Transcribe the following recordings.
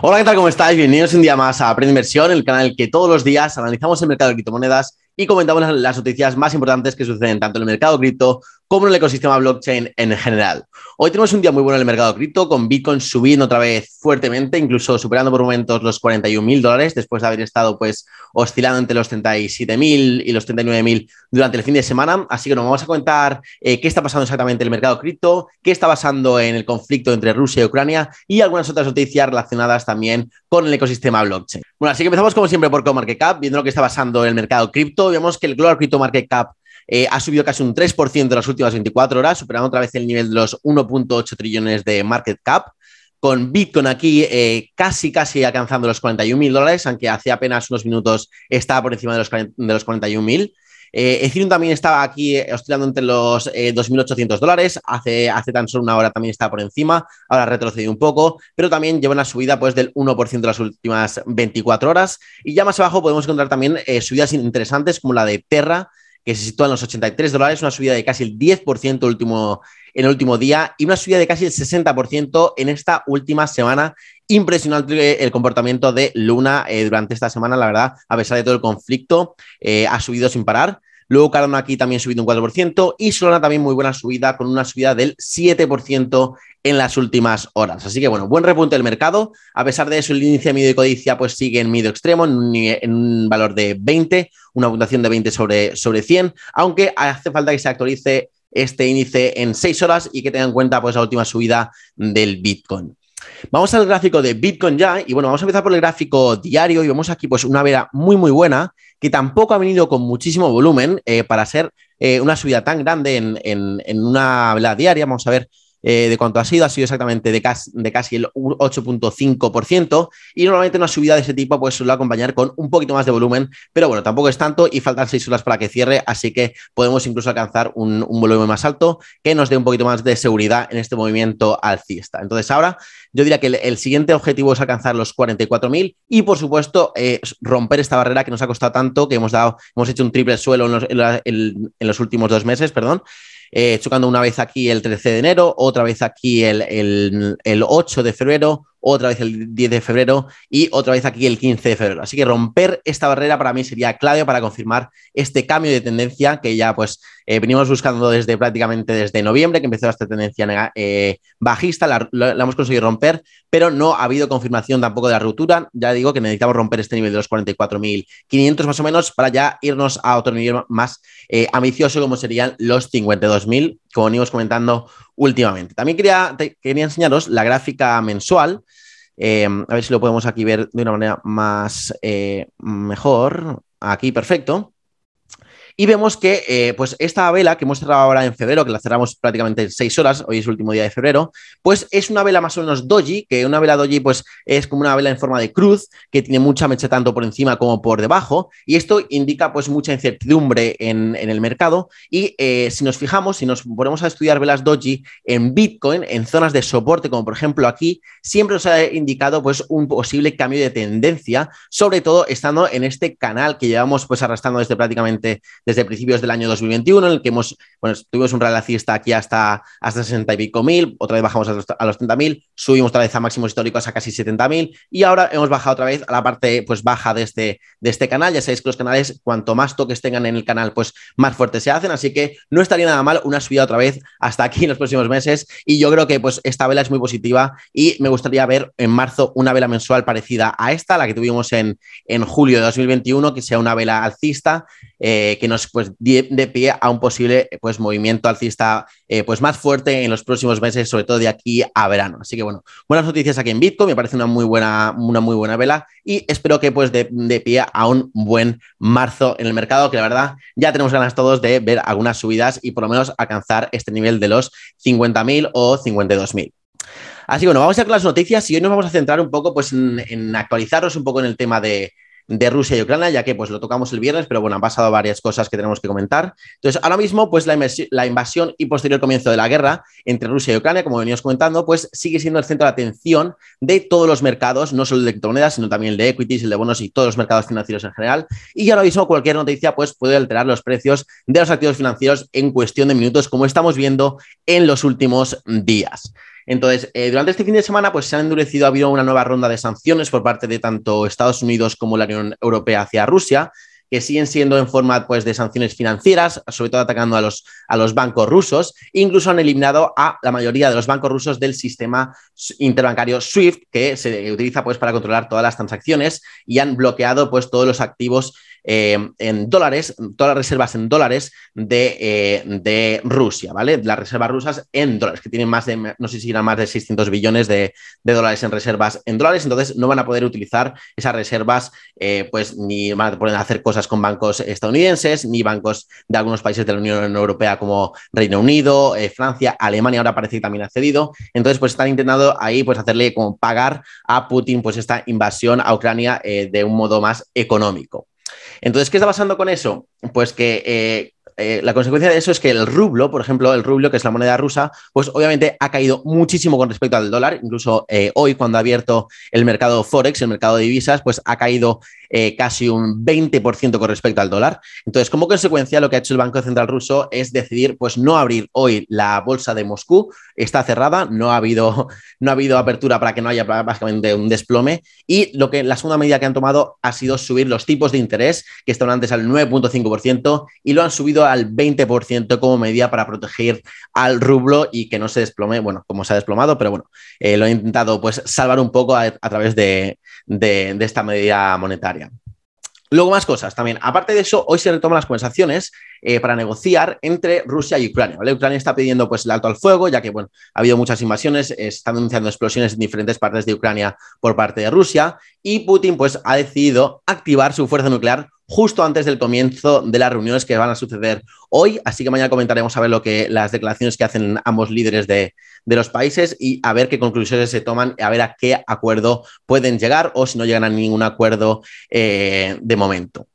Hola, ¿qué tal? ¿Cómo estáis? Bienvenidos un día más a Aprende Inversión, el canal que todos los días analizamos el mercado de criptomonedas y comentamos las noticias más importantes que suceden tanto en el mercado cripto como en el ecosistema blockchain en general. Hoy tenemos un día muy bueno en el mercado cripto, con Bitcoin subiendo otra vez fuertemente, incluso superando por momentos los 41 mil dólares, después de haber estado pues oscilando entre los 37 mil y los 39 mil durante el fin de semana. Así que nos vamos a contar eh, qué está pasando exactamente en el mercado cripto, qué está pasando en el conflicto entre Rusia y Ucrania y algunas otras noticias relacionadas también con el ecosistema blockchain. Bueno, así que empezamos como siempre por CoinMarketCap, viendo lo que está pasando en el mercado cripto. Vemos que el Global Crypto Market Cap eh, ha subido casi un 3% en las últimas 24 horas, superando otra vez el nivel de los 1.8 trillones de market cap. Con Bitcoin aquí eh, casi, casi alcanzando los 41 mil dólares, aunque hace apenas unos minutos estaba por encima de los, de los 41 mil. Eh, Ethereum también estaba aquí oscilando entre los 2.800 dólares, hace, hace tan solo una hora también estaba por encima, ahora ha retrocedido un poco, pero también lleva una subida pues, del 1% en las últimas 24 horas. Y ya más abajo podemos encontrar también subidas interesantes como la de Terra, que se sitúa en los 83 dólares, una subida de casi el 10% último, en el último día y una subida de casi el 60% en esta última semana. Impresionante el comportamiento de Luna eh, durante esta semana, la verdad, a pesar de todo el conflicto, eh, ha subido sin parar. Luego Cardano aquí también subido un 4% y Solana también muy buena subida con una subida del 7% en las últimas horas. Así que bueno, buen repunte del mercado. A pesar de eso, el índice medio de codicia pues sigue en medio extremo, en un, valor de 20, una puntuación de 20 sobre, sobre 100, aunque hace falta que se actualice este índice en 6 horas y que tenga en cuenta pues la última subida del Bitcoin. Vamos al gráfico de Bitcoin ya y bueno, vamos a empezar por el gráfico diario y vemos aquí pues una vela muy muy buena que tampoco ha venido con muchísimo volumen eh, para ser eh, una subida tan grande en, en, una vela diaria. Vamos a ver eh, de cuánto ha sido, ha sido exactamente de casi, de casi el 8.5% y normalmente una subida de ese tipo pues suele acompañar con un poquito más de volumen, pero bueno, tampoco es tanto y faltan seis horas para que cierre, así que podemos incluso alcanzar un, volumen más alto que nos dé un poquito más de seguridad en este movimiento alcista. Entonces ahora yo diría que el, siguiente objetivo es alcanzar los 44.000 y por supuesto romper esta barrera que nos ha costado tanto, que hemos dado, hemos hecho un triple suelo en los últimos dos meses, perdón. Eh, chocando una vez aquí el 13 de enero, otra vez aquí el, el 8 de febrero, otra vez el 10 de febrero y otra vez aquí el 15 de febrero. Así que romper esta barrera para mí sería clave para confirmar este cambio de tendencia que ya pues eh, venimos buscando desde prácticamente desde noviembre, que empezó esta tendencia eh, bajista, la, hemos conseguido romper, pero no ha habido confirmación tampoco de la ruptura. Ya digo que necesitamos romper este nivel de los 44.500 más o menos para ya irnos a otro nivel más eh, ambicioso como serían los 52.000, como venimos comentando últimamente. También quería, quería enseñaros la gráfica mensual. a ver si lo podemos aquí ver de una manera más mejor. Aquí, perfecto. Y vemos que eh, pues esta vela que hemos cerrado ahora en febrero, que la cerramos prácticamente en seis horas, hoy es el último día de febrero, pues es una vela más o menos doji, que una vela doji pues es como una vela en forma de cruz, que tiene mucha mecha tanto por encima como por debajo, y esto indica pues mucha incertidumbre en, el mercado. Y eh, si nos fijamos, si nos ponemos a estudiar velas doji en Bitcoin, en zonas de soporte, como por ejemplo aquí, siempre nos ha indicado pues un posible cambio de tendencia, sobre todo estando en este canal que llevamos pues arrastrando desde prácticamente desde principios del año 2021, en el que hemos, bueno, tuvimos un relacista aquí hasta, hasta 60 y pico mil, otra vez bajamos a los, a los 30 mil, subimos otra vez a máximos históricos a casi 70 mil y ahora hemos bajado otra vez a la parte pues baja de este, de este canal. Ya sabéis que los canales, cuanto más toques tengan en el canal, pues más fuertes se hacen, así que no estaría nada mal una subida otra vez hasta aquí en los próximos meses y yo creo que pues esta vela es muy positiva y me gustaría ver en marzo una vela mensual parecida a esta, la que tuvimos en, en julio de 2021, que sea una vela alcista, eh, que nos pues de, pie a un posible pues movimiento alcista eh, pues más fuerte en los próximos meses, sobre todo de aquí a verano. Así que bueno, buenas noticias aquí en Bitcoin, me parece una muy buena, una muy buena vela y espero que pues de, pie a un buen marzo en el mercado, que la verdad ya tenemos ganas todos de ver algunas subidas y por lo menos alcanzar este nivel de los 50.000 o 52.000. Así que bueno, vamos a ver las noticias y hoy nos vamos a centrar un poco pues en actualizaros un poco en el tema de, de Rusia y Ucrania, ya que pues lo tocamos el viernes, pero bueno, han pasado varias cosas que tenemos que comentar. Entonces, ahora mismo, pues la, invasión y posterior comienzo de la guerra entre Rusia y Ucrania, como veníamos comentando, pues sigue siendo el centro de atención de todos los mercados, no solo el de criptomonedas, sino también el de equities, el de bonos y todos los mercados financieros en general. Y ahora mismo cualquier noticia pues puede alterar los precios de los activos financieros en cuestión de minutos, como estamos viendo en los últimos días. Entonces, eh, durante este fin de semana, pues se han endurecido, ha habido una nueva ronda de sanciones por parte de tanto Estados Unidos como la Unión Europea hacia Rusia, que siguen siendo en forma pues, de sanciones financieras, sobre todo atacando a los, a los bancos rusos. Incluso han eliminado a la mayoría de los bancos rusos del sistema interbancario SWIFT, que se utiliza pues, para controlar todas las transacciones, y han bloqueado pues, todos los activos eh, en dólares, todas las reservas en dólares de, eh, de, Rusia, ¿vale? Las reservas rusas en dólares, que tienen más de, no sé si eran más de 600 billones de, de dólares en reservas en dólares, entonces no van a poder utilizar esas reservas, eh, pues ni van a poder hacer con bancos estadounidenses, ni bancos de algunos países de la Unión Europea como Reino Unido, Francia, Alemania ahora parece que también ha cedido, entonces pues están intentando ahí pues hacerle como pagar a Putin pues esta invasión a Ucrania de un modo más económico. Entonces, ¿qué está pasando con eso? Pues que eh, eh, la consecuencia de eso es que el rublo, por ejemplo, el rublo, que es la moneda rusa, pues obviamente ha caído muchísimo con respecto al dólar. Incluso eh, hoy, cuando ha abierto el mercado Forex, el mercado de divisas, pues ha caído eh, casi un 20% con respecto al dólar. Entonces, como consecuencia, lo que ha hecho el Banco Central ruso es decidir, pues, no abrir hoy la bolsa de Moscú. Está cerrada, no ha habido, no ha habido apertura para que no haya básicamente un desplome. Y lo que la segunda medida que han tomado ha sido subir los tipos de interés, que estaban antes al 9.5%, y lo han subido al 20% como medida para proteger al rublo y que no se desplome, bueno, como se ha desplomado, pero bueno, eh, lo he intentado pues salvar un poco a, través de, esta medida monetaria. Luego más cosas también. Aparte de eso, hoy se retoman las conversaciones eh, para negociar entre Rusia y Ucrania. Ucrania está pidiendo pues, el alto al fuego, ya que bueno, ha habido muchas invasiones, están denunciando explosiones en diferentes partes de Ucrania por parte de Rusia y Putin pues, ha decidido activar su fuerza nuclear justo antes del comienzo de las reuniones que van a suceder hoy. Así que mañana comentaremos a ver lo que las declaraciones que hacen ambos líderes de, los países y a ver qué conclusiones se toman, a ver a qué acuerdo pueden llegar o si no llegan a ningún acuerdo eh, de momento.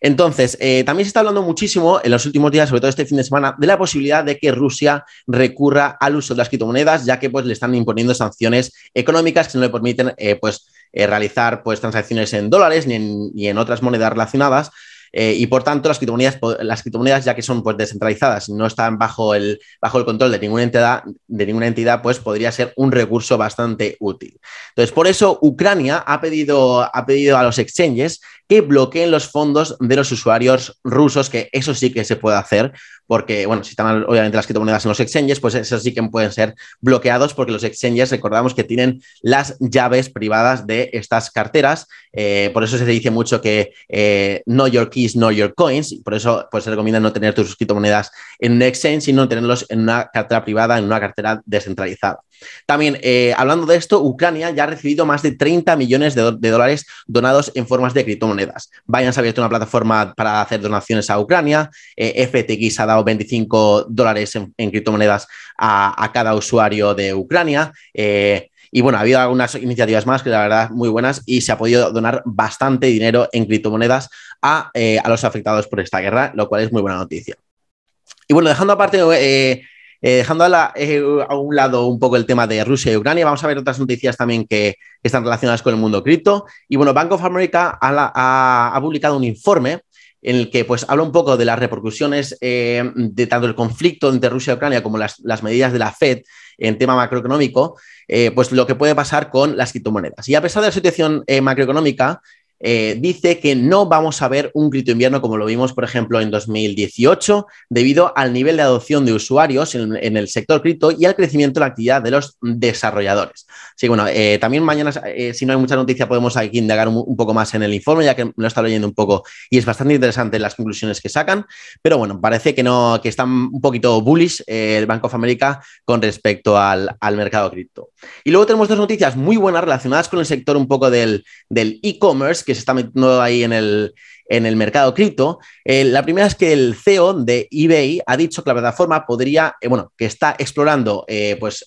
Entonces, eh, también se está hablando muchísimo en los últimos días, sobre todo este fin de semana, de la posibilidad de que Rusia recurra al uso de las criptomonedas, ya que pues, le están imponiendo sanciones económicas que no le permiten eh, pues, eh, realizar pues, transacciones en dólares ni en, otras monedas relacionadas. Eh, y por tanto, las criptomonedas, las criptomonedas, ya que son pues, descentralizadas no están bajo el, bajo el control de ninguna, entidad, de ninguna entidad, pues podría ser un recurso bastante útil. Entonces, por eso Ucrania ha pedido, ha pedido a los exchanges que bloqueen los fondos de los usuarios rusos, que eso sí que se puede hacer, porque, bueno, si están obviamente las criptomonedas en los exchanges, pues eso sí que pueden ser bloqueados, porque los exchanges, recordamos que tienen las llaves privadas de estas carteras, eh, por eso se dice mucho que eh, no your keys, no your coins, por eso pues, se recomienda no tener tus criptomonedas en un exchange, sino tenerlos en una cartera privada, en una cartera descentralizada. También, eh, hablando de esto, Ucrania ya ha recibido más de 30 millones de, dólares donados en formas de criptomonedas. Binance ha abierto una plataforma para hacer donaciones a Ucrania. Eh, FTX ha dado 25 dólares en, criptomonedas a, cada usuario de Ucrania. Eh, y bueno, ha habido algunas iniciativas más que la verdad muy buenas y se ha podido donar bastante dinero en criptomonedas a, a los afectados por esta guerra, lo cual es muy buena noticia. Y bueno, dejando aparte eh, dejando eh, a, un lado un poco el tema de Rusia y Ucrania, vamos a ver otras noticias también que, están relacionadas con el mundo cripto. Y bueno, Bank of America ha, publicado un informe en el que pues habla un poco de las repercusiones eh, de tanto el conflicto entre Rusia y Ucrania como las, medidas de la Fed en tema macroeconómico, pues lo que puede pasar con las criptomonedas. Y a pesar de la situación macroeconómica, eh, dice que no vamos a ver un grito invierno como lo vimos, por ejemplo, en 2018, debido al nivel de adopción de usuarios en, el sector cripto y al crecimiento de la actividad de los desarrolladores. Sí, bueno, eh, también mañana, eh, si no hay mucha noticia, podemos aquí indagar un, poco más en el informe, ya que lo he estado leyendo un poco y es bastante interesante las conclusiones que sacan. Pero bueno, parece que no, que están un poquito bullish el Bank of America con respecto al, mercado cripto. Y luego tenemos dos noticias muy buenas relacionadas con el sector un poco del e-commerce que se está metiendo ahí en el, en el mercado cripto. Eh, la primera es que el CEO de eBay ha dicho que la plataforma podría, eh, bueno, que está explorando eh, pues,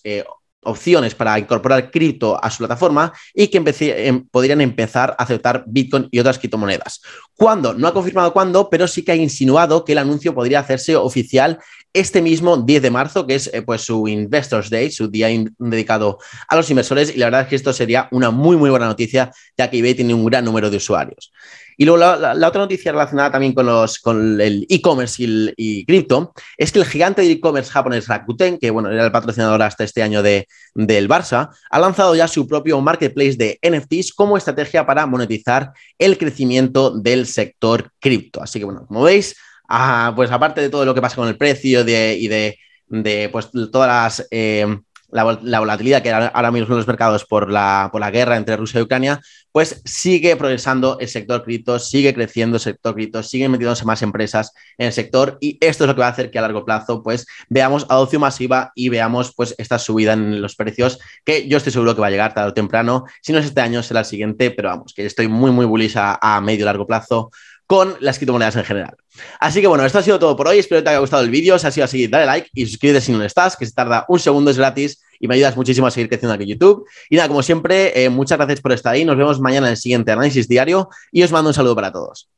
opciones para incorporar cripto a su plataforma y que em, podrían empezar a aceptar Bitcoin y otras criptomonedas. ¿Cuándo? No ha confirmado cuándo, pero sí que ha insinuado que el anuncio podría hacerse oficial este mismo 10 de marzo, que es eh, pues su Investors Day, su día dedicado a los inversores. Y la verdad es que esto sería una muy, muy buena noticia, ya que eBay tiene un gran número de usuarios. Y luego la, otra noticia relacionada también con, los, con el e-commerce y, cripto es que el gigante de e-commerce japonés Rakuten, que bueno, era el patrocinador hasta este año de, del Barça, ha lanzado ya su propio marketplace de NFTs como estrategia para monetizar el crecimiento del sector cripto. Así que bueno, como veis, pues aparte de todo lo que pasa con el precio y de, pues todas las... Eh, la, volatilidad que ahora mismo los mercados por la, por la guerra entre Rusia y Ucrania, pues sigue progresando el sector cripto, sigue creciendo el sector cripto, siguen metiéndose más empresas en el sector y esto es lo que va a hacer que a largo plazo pues veamos adopción masiva y veamos pues esta subida en los precios que yo estoy seguro que va a llegar tarde o temprano, si no es este año será el siguiente, pero vamos, que estoy muy muy bullish a, a medio largo plazo con las criptomonedas en general. Así que bueno, esto ha sido todo por hoy. Espero que te haya gustado el vídeo. Si ha sido así, dale like y suscríbete si no lo estás, que se tarda un segundo, es gratis y me ayudas muchísimo a seguir creciendo aquí en YouTube. Y nada, como siempre, eh, muchas gracias por estar ahí. Nos vemos mañana en el siguiente análisis diario y os mando un saludo para todos.